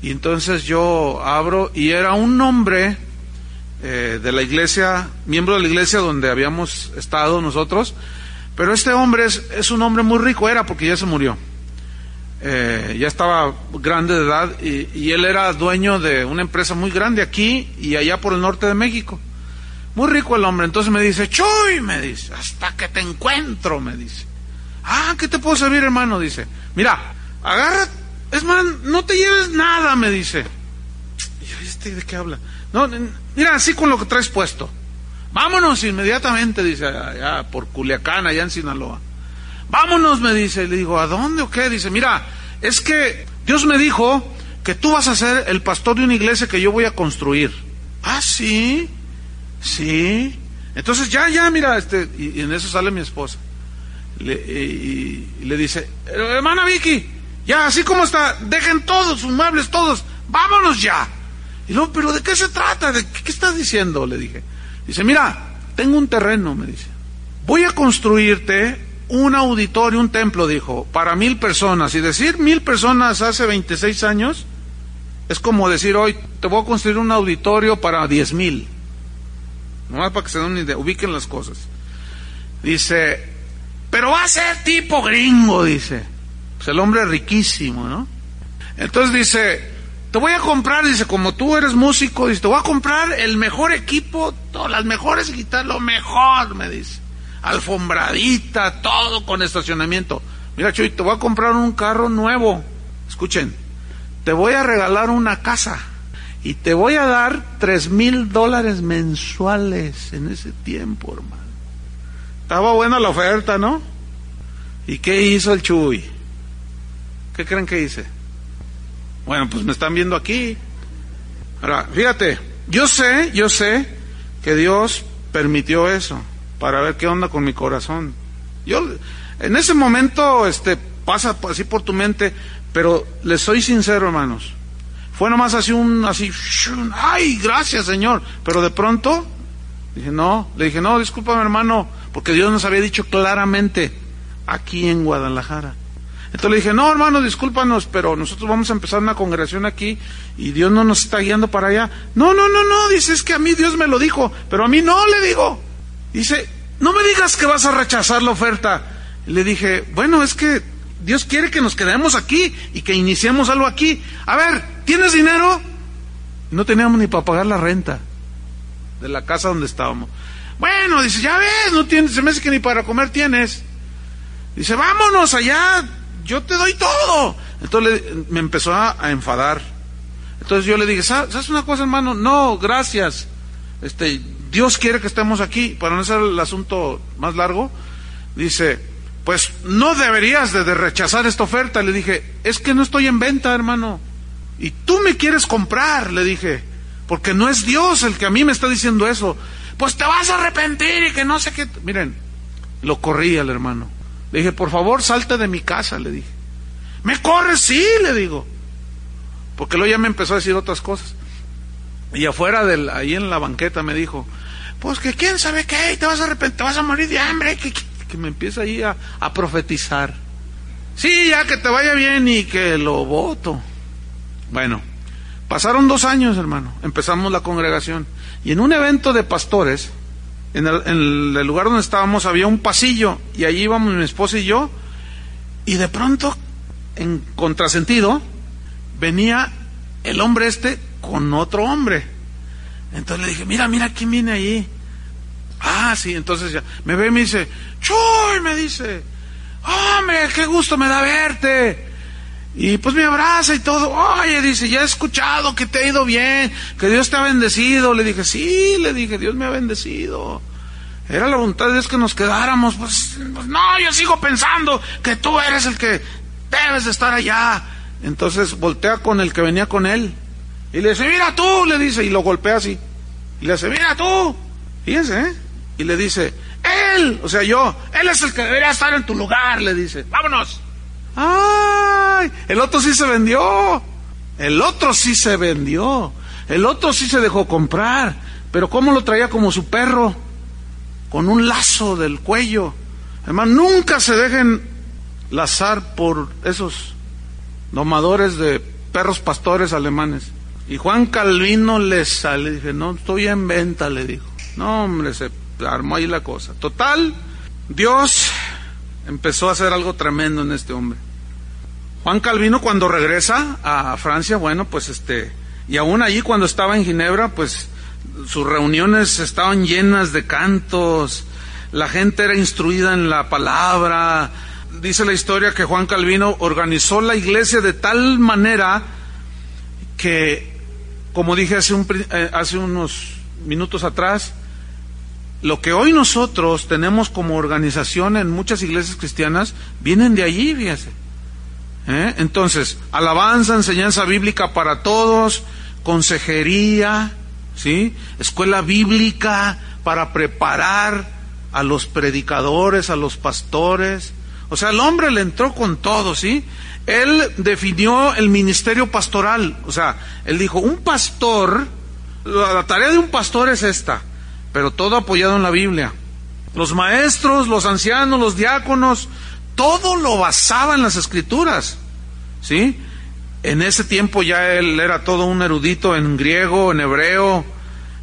y entonces yo abro y era un hombre de la iglesia, miembro de la iglesia donde habíamos estado nosotros, pero este hombre es, es un hombre muy rico, era porque ya se murió. Eh, ya estaba grande de edad y, él era dueño de una empresa muy grande aquí y allá por el norte de México. Muy rico el hombre. Entonces me dice, Chuy, me dice, hasta que te encuentro, me dice. Ah, ¿qué te puedo servir, hermano? Dice, mira, agarra, es más, no te lleves nada, me dice. Y ¿este de qué habla? No, mira, así con lo que traes puesto. Vámonos inmediatamente, dice, allá por Culiacán, allá en Sinaloa. Vámonos, me dice. Le digo, ¿a dónde o qué? Dice, mira, es que Dios me dijo que tú vas a ser el pastor de una iglesia que yo voy a construir. Ah, sí, sí. Entonces ya, ya, mira, este, y, en eso sale mi esposa. Le, y, le dice, hermana Vicky, ya, así como está, dejen todos sus muebles, todos, vámonos ya. Y luego, pero ¿de qué se trata? ¿De qué, qué estás diciendo? Le dije. Dice, mira, tengo un terreno, me dice. Voy a construirte un auditorio, un templo, dijo, para mil personas. Y decir mil personas hace 26 años es como decir hoy, te voy a construir un auditorio para diez mil. Nomás para que se den una idea, ubiquen las cosas. Dice, pero va a ser tipo gringo, dice. Pues el hombre riquísimo, ¿no? Entonces dice, te voy a comprar, dice, como tú eres músico, dice, te voy a comprar el mejor equipo, las mejores guitarras, lo mejor, me dice alfombradita, todo con estacionamiento. Mira, Chuy, te voy a comprar un carro nuevo. Escuchen, te voy a regalar una casa y te voy a dar tres mil dólares mensuales en ese tiempo, hermano. Estaba buena la oferta, ¿no? ¿Y qué hizo el Chuy? ¿Qué creen que hice? Bueno, pues me están viendo aquí. Ahora, fíjate, yo sé, yo sé que Dios permitió eso para ver qué onda con mi corazón. Yo, en ese momento, este, pasa así por tu mente, pero les soy sincero, hermanos. Fue nomás así un, así, ay, gracias, Señor. Pero de pronto, dije, no, le dije, no, discúlpame, hermano, porque Dios nos había dicho claramente, aquí en Guadalajara. Entonces le dije, no, hermano, discúlpanos, pero nosotros vamos a empezar una congregación aquí y Dios no nos está guiando para allá. No, no, no, no, dice, es que a mí Dios me lo dijo, pero a mí no, le digo. Dice, no me digas que vas a rechazar la oferta. Le dije, bueno, es que Dios quiere que nos quedemos aquí y que iniciemos algo aquí. A ver, ¿tienes dinero? No teníamos ni para pagar la renta de la casa donde estábamos. Bueno, dice, ya ves, no tienes, se me hace que ni para comer tienes. Dice, vámonos allá, yo te doy todo. Entonces me empezó a, a enfadar. Entonces yo le dije, ¿sabes una cosa, hermano? No, gracias. Este, Dios quiere que estemos aquí, para no ser el asunto más largo, dice, pues no deberías de, rechazar esta oferta. Le dije, es que no estoy en venta, hermano. Y tú me quieres comprar, le dije, porque no es Dios el que a mí me está diciendo eso. Pues te vas a arrepentir y que no sé qué. Miren, lo corrí al hermano. Le dije, por favor, salte de mi casa, le dije. ¿Me corres? Sí, le digo. Porque luego ya me empezó a decir otras cosas. Y afuera, del, ahí en la banqueta, me dijo, pues que quién sabe qué, te vas a arrepentir, te vas a morir de hambre, que, que, me empieza ahí a, a, profetizar. Sí, ya que te vaya bien y que lo voto. Bueno, Pasaron dos años, hermano, empezamos la congregación. Y en un evento de pastores, en el, lugar donde estábamos había un pasillo y allí íbamos mi esposa y yo. Y de pronto, en contrasentido, venía el hombre este con otro hombre. Entonces le dije, mira, mira quién viene ahí. Ah, sí, entonces ya me ve y me dice, Chuy, me dice, hombre, qué gusto me da verte. Y pues me abraza y todo. Oye, dice, ya he escuchado que te ha ido bien, que Dios te ha bendecido. Le dije, sí, le dije, Dios me ha bendecido. Era la voluntad de Dios que nos quedáramos. Pues, pues no, yo sigo pensando que tú eres el que debes de estar allá. Entonces voltea con el que venía con él. Y le dice, mira tú, le dice, y lo golpea así. Y le dice, mira tú. Fíjense, ¿eh? Y le dice, él, o sea, yo, él es el que debería estar en tu lugar, le dice, vámonos. ¡Ay! El otro sí se vendió. El otro sí se vendió. El otro sí se dejó comprar. Pero ¿cómo lo traía como su perro? Con un lazo del cuello. Hermano, nunca se dejen lazar por esos domadores de perros pastores alemanes. Y Juan Calvino le sale, dije, no, estoy en venta, le dijo. No, hombre, se armó ahí la cosa. Total, Dios empezó a hacer algo tremendo en este hombre. Juan Calvino cuando regresa a Francia, bueno, pues este, y aún allí cuando estaba en Ginebra, pues sus reuniones estaban llenas de cantos, la gente era instruida en la palabra. Dice la historia que Juan Calvino organizó la iglesia de tal manera que, como dije hace, un, eh, hace unos minutos atrás, lo que hoy nosotros tenemos como organización en muchas iglesias cristianas vienen de allí, fíjese. ¿Eh? Entonces, alabanza, enseñanza bíblica para todos, consejería, ¿sí? Escuela bíblica para preparar a los predicadores, a los pastores. O sea, el hombre le entró con todo, ¿sí? Él definió el ministerio pastoral. O sea, él dijo, un pastor, la tarea de un pastor es esta, pero todo apoyado en la Biblia. Los maestros, los ancianos, los diáconos, todo lo basaba en las escrituras. ¿Sí? En ese tiempo ya él era todo un erudito en griego, en hebreo,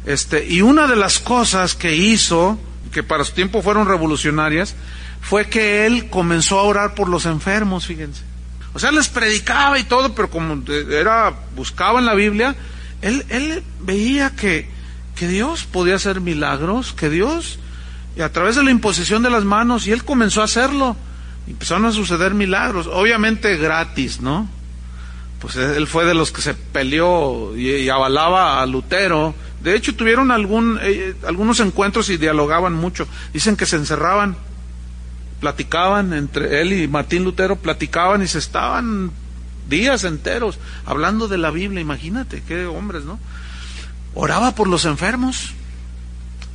este, y una de las cosas que hizo, que para su tiempo fueron revolucionarias, fue que él comenzó a orar por los enfermos, fíjense. O sea, les predicaba y todo, pero como era, buscaba en la Biblia, él, él veía que, que Dios podía hacer milagros, que Dios, y a través de la imposición de las manos, y él comenzó a hacerlo. Empezaron a suceder milagros, obviamente gratis, ¿no? Pues él fue de los que se peleó y, avalaba a Lutero. De hecho, tuvieron algún, eh, algunos encuentros y dialogaban mucho. Dicen que se encerraban, platicaban entre él y Martín Lutero, platicaban y se estaban días enteros hablando de la Biblia. Imagínate, qué hombres, ¿no? oraba por los enfermos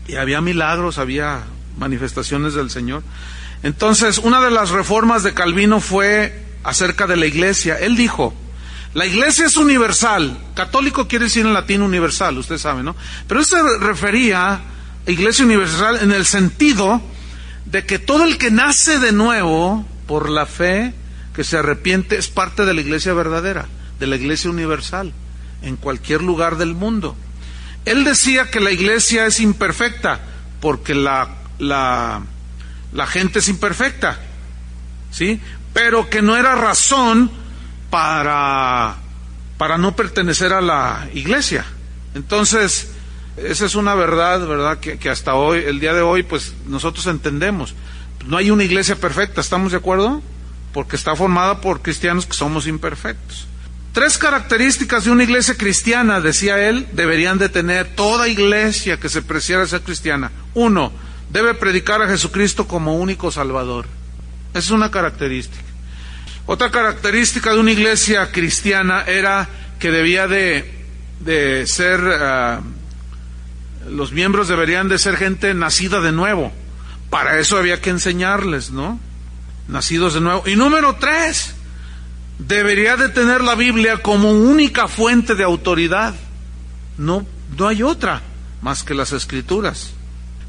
y había milagros, había manifestaciones del Señor. Entonces, una de las reformas de Calvino fue acerca de la iglesia. Él dijo, la iglesia es universal, católico quiere decir en latín universal, usted sabe, ¿no? Pero eso se refería a iglesia universal en el sentido de que todo el que nace de nuevo por la fe, que se arrepiente, es parte de la iglesia verdadera, de la iglesia universal, en cualquier lugar del mundo. Él decía que la iglesia es imperfecta porque la, la, la gente es imperfecta, ¿sí? Pero que no era razón para, para no pertenecer a la iglesia. Entonces, esa es una verdad, ¿verdad? Que, que, hasta hoy, el día de hoy, pues nosotros entendemos. No hay una iglesia perfecta, ¿estamos de acuerdo? Porque está formada por cristianos que somos imperfectos. Tres características de una iglesia cristiana, decía él, deberían de tener toda iglesia que se preciara ser cristiana. Uno, debe predicar a Jesucristo como único Salvador. Esa es una característica. Otra característica de una iglesia cristiana era que debía de, ser, ah, los miembros deberían de ser gente nacida de nuevo. Para eso había que enseñarles, ¿no? Nacidos de nuevo. Y número tres, debería de tener la Biblia como única fuente de autoridad. No, no hay otra más que las escrituras.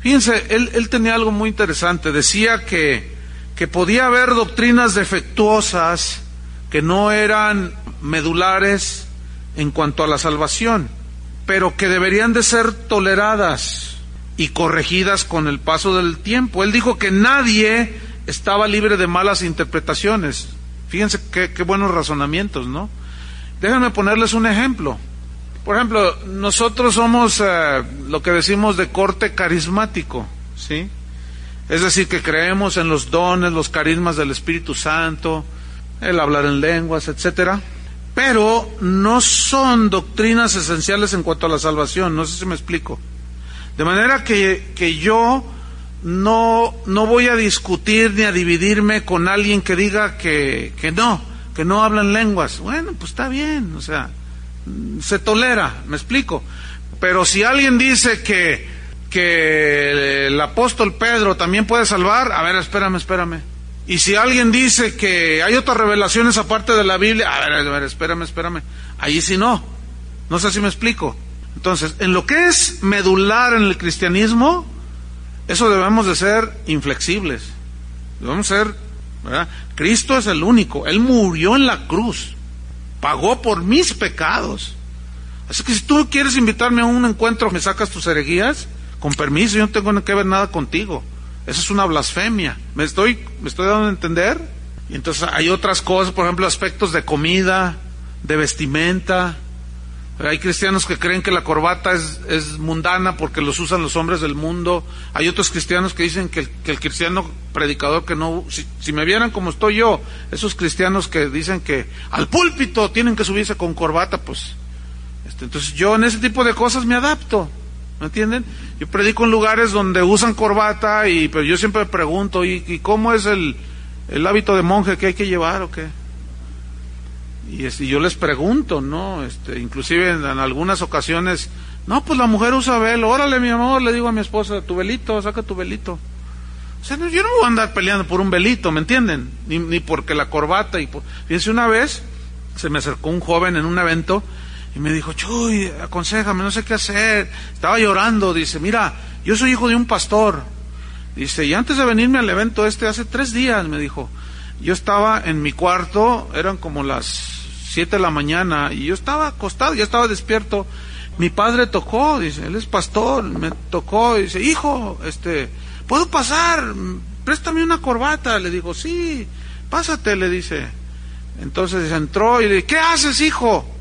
Fíjense, él, él tenía algo muy interesante. Decía que, que podía haber doctrinas defectuosas que no eran medulares, en cuanto a la salvación, pero que deberían de ser toleradas y corregidas con el paso del tiempo. Él dijo que nadie estaba libre de malas interpretaciones. Fíjense qué, buenos razonamientos, ¿no? Déjenme ponerles un ejemplo. Por ejemplo, nosotros somos eh, lo que decimos de corte carismático, ¿sí? Es decir, que creemos en los dones, los carismas del Espíritu Santo, el hablar en lenguas, etcétera, pero no son doctrinas esenciales en cuanto a la salvación, no sé si me explico. De manera que, que yo no, no voy a discutir ni a dividirme con alguien que diga que, que no, que no hablan lenguas. Bueno, pues está bien, o sea, se tolera, me explico. Pero si alguien dice que, que el apóstol Pedro también puede salvar, a ver, espérame, espérame. Y si alguien dice que hay otras revelaciones aparte de la Biblia, a ver, a ver, espérame, espérame. Ahí sí no. No sé si me explico. Entonces, en lo que es medular en el cristianismo, eso debemos de ser inflexibles. Debemos ser, ¿verdad? Cristo es el único. Él murió en la cruz. Pagó por mis pecados. Así que si tú quieres invitarme a un encuentro, me sacas tus herejías, con permiso, yo no tengo que ver nada contigo. Eso es una blasfemia. ¿Me estoy, me estoy dando a entender? Y entonces hay otras cosas, por ejemplo, aspectos de comida, de vestimenta, hay cristianos que creen que la corbata es, es, mundana porque los usan los hombres del mundo. Hay otros cristianos que dicen que el, cristiano predicador que no... Si, me vieran como estoy yo, esos cristianos que dicen que al púlpito tienen que subirse con corbata, pues... Este, entonces yo en ese tipo de cosas me adapto. ¿Me entienden? Yo predico en lugares donde usan corbata y pero yo siempre pregunto, ¿y, cómo es el, el hábito de monje que hay que llevar o qué? Y, yo les pregunto, ¿no? Este, inclusive en, algunas ocasiones, no, pues la mujer usa velo, órale mi amor, le digo a mi esposa, tu velito, saca tu velito. O sea, yo no voy a andar peleando por un velito, ¿me entienden? Ni, ni porque la corbata y Fíjense, una vez se me acercó un joven en un evento y me dijo, Chuy, aconsejame, no sé qué hacer. Estaba llorando, dice, mira, yo soy hijo de un pastor. Dice, y antes de venirme al evento este, hace tres días, me dijo, yo estaba en mi cuarto, eran como las siete de la mañana y yo estaba acostado, ya estaba despierto. Mi padre tocó, dice, él es pastor, me tocó, dice, hijo, este, ¿puedo pasar? Préstame una corbata. Le digo, sí, pásate, le dice. Entonces entró y le dije, ¿qué haces, hijo?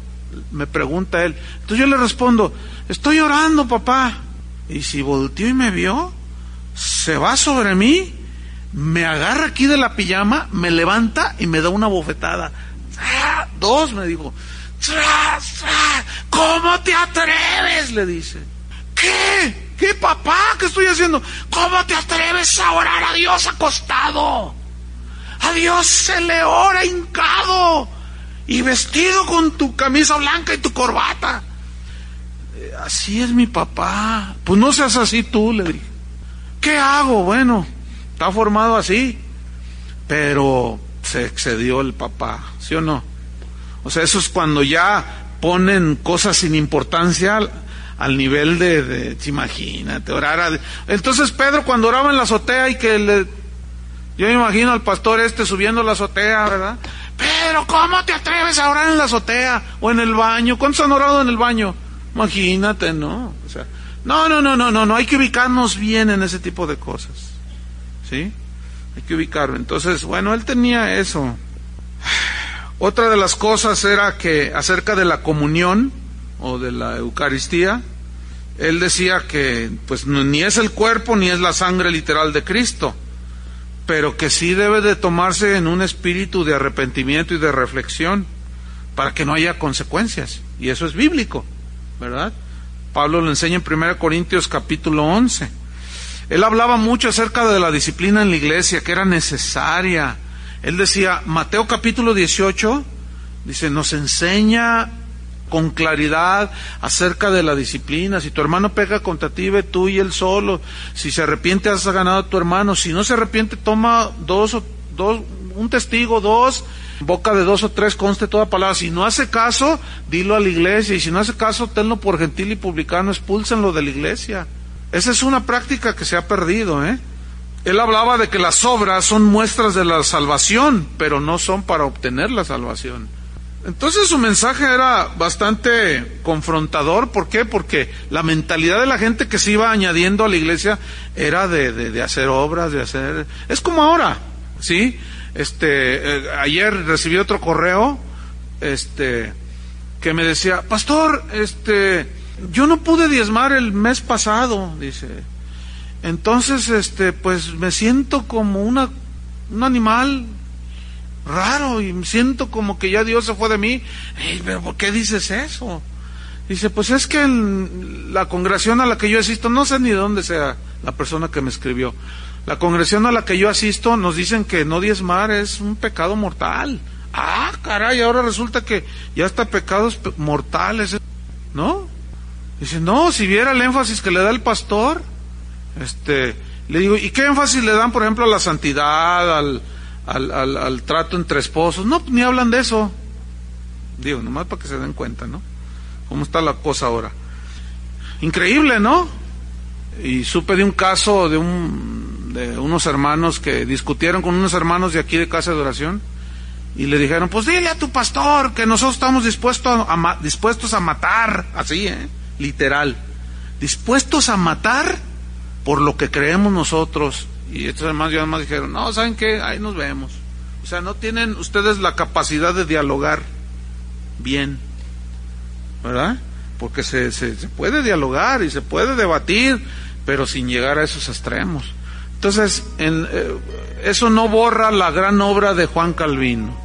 Me pregunta él. Entonces yo le respondo, estoy orando, papá. Y si volteó y me vio, se va sobre mí, me agarra aquí de la pijama, me levanta y me da una bofetada. Dos, me dijo. ¿Cómo te atreves? Le dice. ¿Qué? ¿Qué papá? ¿Qué estoy haciendo? ¿Cómo te atreves a orar a Dios acostado? A Dios se le ora hincado y vestido con tu camisa blanca y tu corbata. Eh, así es mi papá. Pues no seas así tú, le dije. ¿Qué hago? Bueno, está formado así. Pero se excedió el papá, ¿sí o no? O sea, eso es cuando ya ponen cosas sin importancia al, nivel de, imagínate, orar a... Entonces Pedro cuando oraba en la azotea y que le... Yo me imagino al pastor este subiendo la azotea, ¿verdad? Pero ¿cómo te atreves a orar en la azotea o en el baño? ¿Cuántos han orado en el baño? Imagínate, ¿no? O sea, no, no, no, no, no, no, hay que ubicarnos bien en ese tipo de cosas. ¿Sí? Hay que ubicarlo. Entonces, bueno, él tenía eso. Otra de las cosas era que acerca de la comunión o de la Eucaristía, él decía que pues ni es el cuerpo ni es la sangre literal de Cristo, pero que sí debe de tomarse en un espíritu de arrepentimiento y de reflexión para que no haya consecuencias. Y eso es bíblico, ¿verdad? Pablo lo enseña en 1 Corintios capítulo 11. Él hablaba mucho acerca de la disciplina en la iglesia, que era necesaria. Él decía, Mateo capítulo 18, dice, nos enseña con claridad acerca de la disciplina. Si tu hermano pega contra ti, ve tú y él solo. Si se arrepiente, has ganado a tu hermano. Si no se arrepiente, toma dos o dos, un testigo, dos, boca de dos o tres conste toda palabra. Si no hace caso, dilo a la iglesia. Y si no hace caso, tenlo por gentil y publicano, expúlsenlo de la iglesia. Esa es una práctica que se ha perdido, ¿eh? Él hablaba de que las obras son muestras de la salvación, pero no son para obtener la salvación. Entonces su mensaje era bastante confrontador. ¿Por qué? Porque la mentalidad de la gente que se iba añadiendo a la iglesia era de, de, hacer obras, de hacer... Es como ahora, ¿sí? Este, eh, ayer recibí otro correo, este, que me decía, pastor, este, yo no pude diezmar el mes pasado, dice. Entonces, este, pues me siento como una, un animal raro y siento como que ya Dios se fue de mí. pero ¿por qué dices eso? Dice, pues es que la congregación a la que yo asisto, no sé ni de dónde sea la persona que me escribió, la congregación a la que yo asisto nos dicen que no diezmar es un pecado mortal. Ah, caray, ahora resulta que ya está pecados mortales, ¿no? Dice, no, si viera el énfasis que le da el pastor, este, le digo, ¿y qué énfasis le dan, por ejemplo, a la santidad, al, al, al, trato entre esposos. No, ni hablan de eso. Digo, nomás para que se den cuenta, ¿no? ¿Cómo está la cosa ahora? Increíble, ¿no? Y supe de un caso de, un, de unos hermanos que discutieron con unos hermanos de aquí de Casa de Oración y le dijeron, pues dile a tu pastor que nosotros estamos dispuestos a, dispuestos a matar, así, ¿eh? literal, dispuestos a matar por lo que creemos nosotros y estos hermanos más dijeron, no, ¿saben qué? Ahí nos vemos. O sea, no tienen ustedes la capacidad de dialogar bien, ¿verdad? Porque se, se, puede dialogar y se puede debatir, pero sin llegar a esos extremos. Entonces, en, eh, eso no borra la gran obra de Juan Calvino.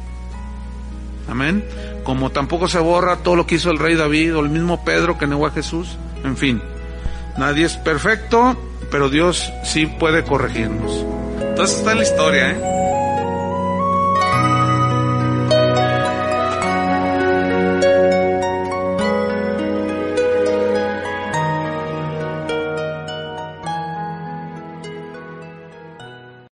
Amén. Como tampoco se borra todo lo que hizo el rey David o el mismo Pedro que negó a Jesús. En fin, nadie es perfecto, pero Dios sí puede corregirnos. Entonces está la historia, ¿eh?